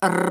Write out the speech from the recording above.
R